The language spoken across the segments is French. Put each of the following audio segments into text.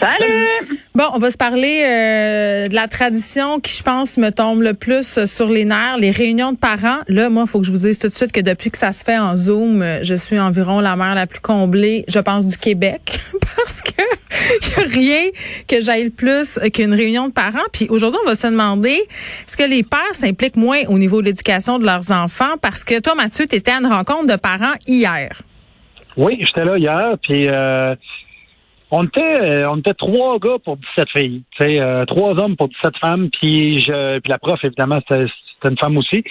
Salut! Bon, on va se parler euh, de la tradition qui, je pense, me tombe le plus sur les nerfs, les réunions de parents. Là, moi, il faut que je vous dise tout de suite que depuis que ça se fait en Zoom, je suis environ la mère la plus comblée, je pense, du Québec, parce que y a rien que j'aille le plus qu'une réunion de parents. Puis aujourd'hui, on va se demander, est-ce que les pères s'impliquent moins au niveau de l'éducation de leurs enfants? Parce que toi, Mathieu, tu étais à une rencontre de parents hier. Oui, j'étais là hier, puis euh, on était euh, on était trois gars pour 17 filles. Tu sais, euh, trois hommes pour 17 femmes, puis je puis la prof, évidemment, c'était une femme aussi.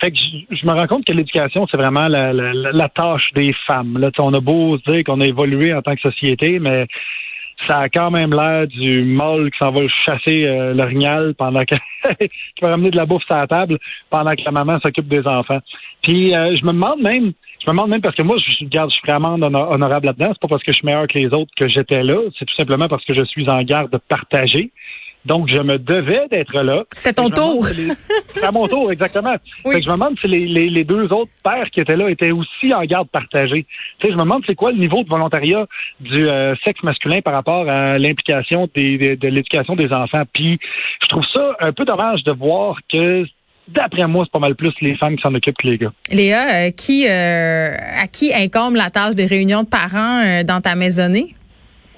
Fait que je, me rends compte que l'éducation, c'est vraiment la, la, la tâche des femmes. Là, on a beau se dire qu'on a évolué en tant que société, mais ça a quand même l'air du mâle qui s'en va chasser euh, l'orignal pendant que qui va ramener de la bouffe sur la table pendant que la maman s'occupe des enfants. Puis euh, je me demande même, je me demande même parce que moi, je garde, je suis vraiment hono- honorable là-dedans. C'est pas parce que je suis meilleur que les autres que j'étais là. C'est tout simplement parce que je suis en garde partagée. Donc, je me devais d'être là. C'était ton tour. les- C'est à mon tour, exactement. Oui. Fait que je me demande si les, les, les deux autres pères qui étaient là étaient aussi en garde partagée. Tu sais, je me demande c'est quoi le niveau de volontariat du euh, sexe masculin par rapport à l'implication des, des- de l'éducation des enfants. Puis, je trouve ça un peu dommage de voir que, d'après moi, c'est pas mal plus les femmes qui s'en occupent que les gars. Léa, euh, qui, euh, à qui incombe la tâche des réunions de parents euh, dans ta maisonnée?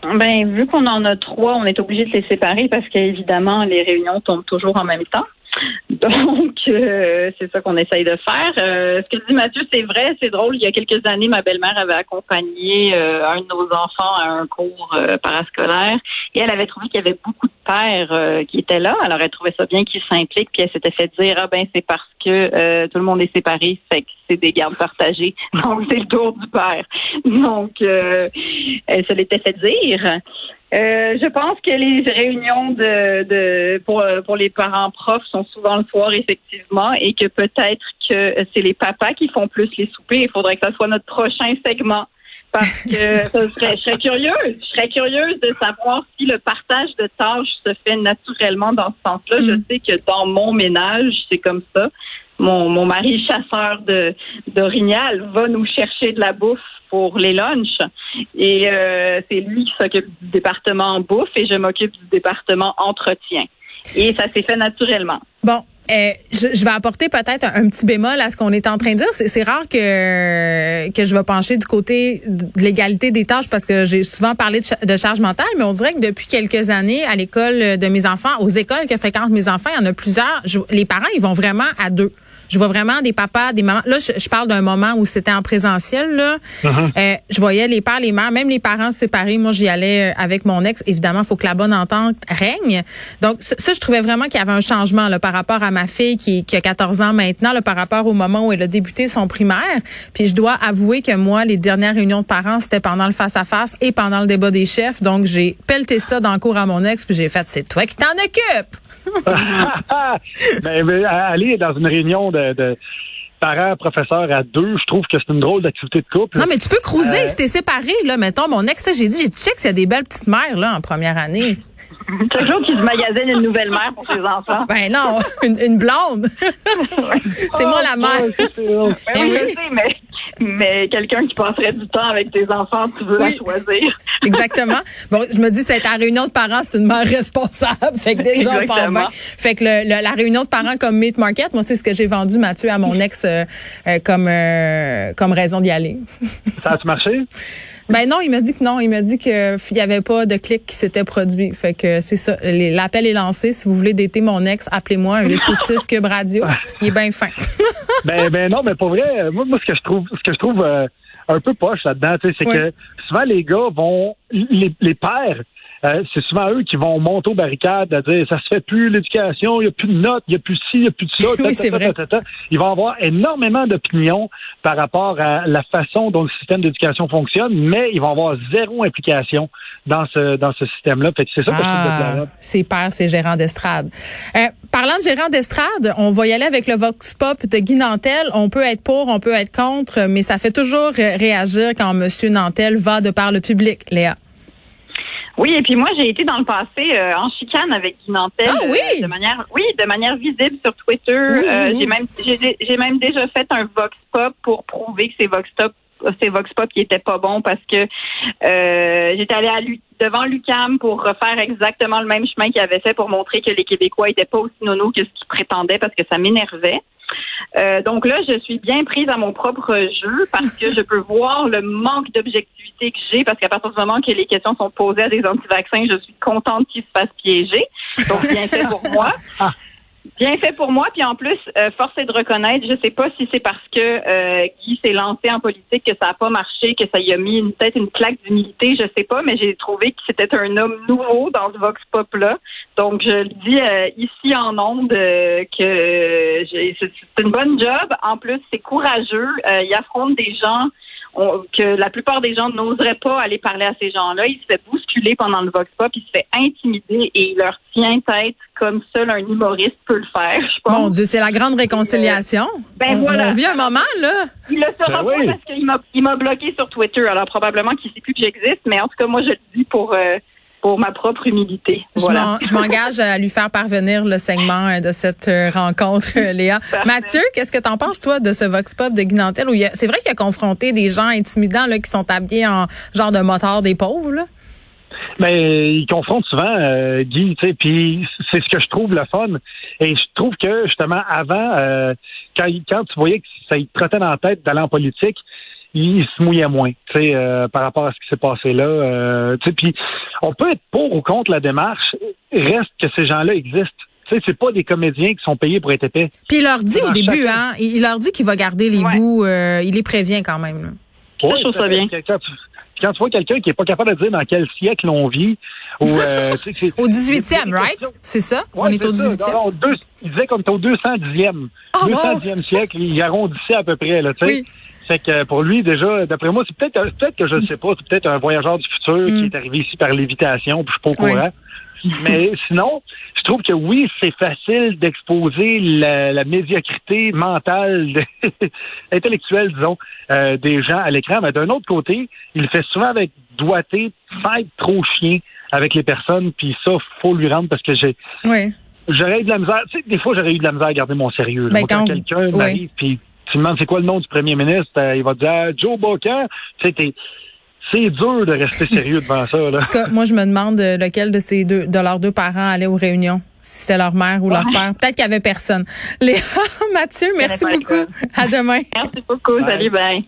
Ben, vu qu'on en a trois, on est obligé de les séparer parce qu'évidemment, les réunions tombent toujours en même temps. Donc, euh, c'est ça qu'on essaye de faire. Euh, ce que dit Mathieu, c'est vrai, c'est drôle. Il y a quelques années, ma belle-mère avait accompagné euh, un de nos enfants à un cours euh, parascolaire et elle avait trouvé qu'il y avait beaucoup de pères euh, qui étaient là. Alors, elle trouvait ça bien qu'ils s'impliquent, puis elle s'était fait dire, ah ben, c'est parce que euh, tout le monde est séparé, fait que c'est des gardes partagées. Donc, c'est le tour du père. Donc, elle se l'était fait dire. Euh, je pense que les réunions de, de pour, pour les parents profs sont souvent le soir, effectivement, et que peut-être que c'est les papas qui font plus les soupers. Il faudrait que ça soit notre prochain segment. Parce que ça serait, je serais curieuse. Je serais curieuse de savoir si le partage de tâches se fait naturellement dans ce sens-là. Je sais que dans mon ménage, c'est comme ça. Mon, mon mari chasseur de d'orignal va nous chercher de la bouffe pour les lunchs. Et euh, c'est lui qui s'occupe du département bouffe et je m'occupe du département entretien. Et ça s'est fait naturellement. Bon, euh, je, vais apporter peut-être un, petit bémol à ce qu'on est en train de dire. C'est, rare que que je vais pencher du côté de l'égalité des tâches parce que j'ai souvent parlé de, de charge mentale, mais on dirait que depuis quelques années, à l'école de mes enfants, aux écoles que fréquentent mes enfants, il y en a plusieurs. Les parents, ils vont vraiment à deux. Je vois vraiment des papas, des mamans. Là, je, je parle d'un moment où c'était en présentiel. Là, Euh, je voyais les pères, les mères, même les parents séparés. Moi, j'y allais euh, avec mon ex. Évidemment, il faut que la bonne entente règne. Donc, ça, je trouvais vraiment qu'il y avait un changement là, par rapport à ma fille qui, qui a 14 ans maintenant, là, par rapport au moment où elle a débuté son primaire. Puis, je dois avouer que moi, les dernières réunions de parents, c'était pendant le face-à-face et pendant le débat des chefs. Donc, j'ai pelleté ça dans le cours à mon ex, puis j'ai fait, c'est toi qui t'en occupes. ben, mais, à- aller dans une réunion de, de parents, professeurs à deux, je trouve que c'est une drôle d'activité de couple. Non, mais tu peux cruiser Euh, si t'es séparé, là. Mettons, mon ex, là, j'ai dit, j'ai check s'il y a des belles petites mères, là, en première année. Jour qu'il se magasine une nouvelle mère pour ses enfants. Ben non, une, une blonde. c'est moi la mère. C'est- c'est drôle. Ben oui, oui. je sais, mais, mais quelqu'un qui passerait du temps avec tes enfants, tu veux Oui. la choisir. Exactement. Bon, je me dis, c'est ta réunion de parents, c'est une mère responsable. Fait que déjà, on part bien. Fait que le- le- la réunion de parents comme Meat Market, moi, c'est ce que j'ai vendu, Mathieu, à mon ex euh, euh, comme euh, comme raison d'y aller. Ça a-tu marché? Ben non, il m'a dit que non. Il m'a dit que il y avait pas de clic qui s'était produit. Fait que c'est ça. L'appel est lancé. Si vous voulez dater mon ex, appelez-moi un 866 Cube Radio. Il est bien fin. ben, ben non, mais pour vrai, moi, moi, ce que je trouve, ce que je trouve euh, un peu poche là-dedans, c'est Oui. que souvent les gars vont, les, les pères euh, c'est souvent eux qui vont monter aux barricades à dire ça se fait plus l'éducation, il n'y a plus de notes, il n'y a plus de ci, il n'y a plus de ça. Oui, c'est vrai. Ils vont avoir énormément d'opinions par rapport à la façon dont le système d'éducation fonctionne, mais ils vont avoir zéro implication dans ce dans ce système-là. Fait que c'est ça que Ah, déplorable. c'est père, c'est gérant d'estrade. Euh, parlant de gérant d'estrade, on va y aller avec le Vox Pop de Guy Nantel. On peut être pour, on peut être contre, mais ça fait toujours réagir quand Monsieur Nantel va de par le public, Léa. Oui, et puis moi, j'ai été dans le passé euh, en chicane avec Guy Nantel. Ah oui? euh, de manière, oui, de manière visible sur Twitter. Oui, Euh, oui. J'ai même, j'ai, j'ai même déjà fait un vox pop pour prouver que c'est vox pop, c'est vox pop qui était pas bon parce que euh, j'étais allée à Lu- devant Lucam pour refaire exactement le même chemin qu'il avait fait pour montrer que les Québécois étaient pas aussi nono que ce qu'ils prétendaient parce que ça m'énervait. Euh, donc là, je suis bien prise à mon propre jeu parce que je peux voir le manque d'objectivité que j'ai parce qu'à partir du moment que les questions sont posées à des anti-vaccins, je suis contente qu'ils se fassent piéger. Donc bien fait pour moi. Bien fait pour moi. Puis en plus, euh, force est de reconnaître, je sais pas si c'est parce que euh, Guy s'est lancé en politique que ça n'a pas marché, que ça y a mis une peut-être une claque d'humilité, je sais pas, mais j'ai trouvé que c'était un homme nouveau dans ce vox pop là. Donc je le dis euh, ici en ondes euh, que c'est une bonne job. En plus, c'est courageux. Euh, il affronte des gens on- que la plupart des gens n'oseraient pas aller parler à ces gens-là. Il se fait bousculer pendant le vox pop, il se fait intimider et il leur tient tête comme seul un humoriste peut le faire. Je pense. Mon Dieu, c'est la grande réconciliation. Ben on, voilà. on vit un moment, là. Il le saura Ben oui. pas parce qu'il m'a il m'a bloqué sur Twitter. Alors probablement qu'il sait plus que j'existe, mais en tout cas moi je le dis pour euh, pour ma propre humilité. Je Voilà. m'en- Je m'engage à lui faire parvenir le segment euh, de cette euh, rencontre, euh, Léa. Parfait. Mathieu, qu'est-ce que t'en penses, toi, de ce Vox Pop de Guy Nantel? Où il y a- c'est vrai qu'il a confronté des gens intimidants là, qui sont habillés en genre de motard des pauvres. Là? Mais il confronte souvent euh, Guy, tu sais, puis c'est ce que je trouve le fun. Et je trouve que justement avant, euh, quand, quand tu voyais que ça te trottait dans la tête d'aller en politique, il, se mouillait moins, tu sais, euh, par rapport à ce qui s'est passé là. Euh, tu sais, puis on peut être pour ou contre la démarche, reste que ces gens-là existent. Tu sais, c'est pas des comédiens qui sont payés pour être épais. Puis il leur dit au début, hein, il leur dit qu'il va garder les Ouais. bouts, euh, il les prévient quand même. là. Ça, je trouve ça bien. Quand tu, quand tu vois quelqu'un qui est pas capable de dire dans quel siècle on vit, ou euh, tu sais, c'est- Au c'est- 18e, right? C'est ça? on est au c'est ça. 18e. Non, non, deux- il disait qu'on était au 210e. Ah, 210e siècle, il arrondissait à peu près, là, tu sais. Oui. Fait que pour lui, déjà, d'après moi, c'est peut-être peut-être que je ne sais pas, c'est peut-être un voyageur du futur qui Mm. est arrivé ici par lévitation, puis je suis pas au Oui. courant. Mais sinon, je trouve que oui, c'est facile d'exposer la, la médiocrité mentale, intellectuelle, disons, euh, des gens à l'écran. Mais d'un autre côté, il le fait souvent avec doigté, sans être trop chien avec les personnes. Puis ça, faut lui rendre parce que j'ai Oui. J'aurais eu de la misère. Tu sais, des fois, j'aurais eu de la misère à garder mon sérieux. là. Ben, Moi, quand, quand- quelqu'un oui. m'arrive, puis tu me demandes c'est quoi le nom du premier ministre, euh, il va te dire Ah, Joe Bocan. C'est dur de rester sérieux devant ça. Là. En tout cas, moi, je me demande euh, lequel de ces deux, de leurs deux parents allait aux réunions. Si c'était leur mère ou leur père. Peut-être qu'il y avait personne. Léa, Mathieu, merci beaucoup. À demain. Merci beaucoup. Bye. Salut, bye.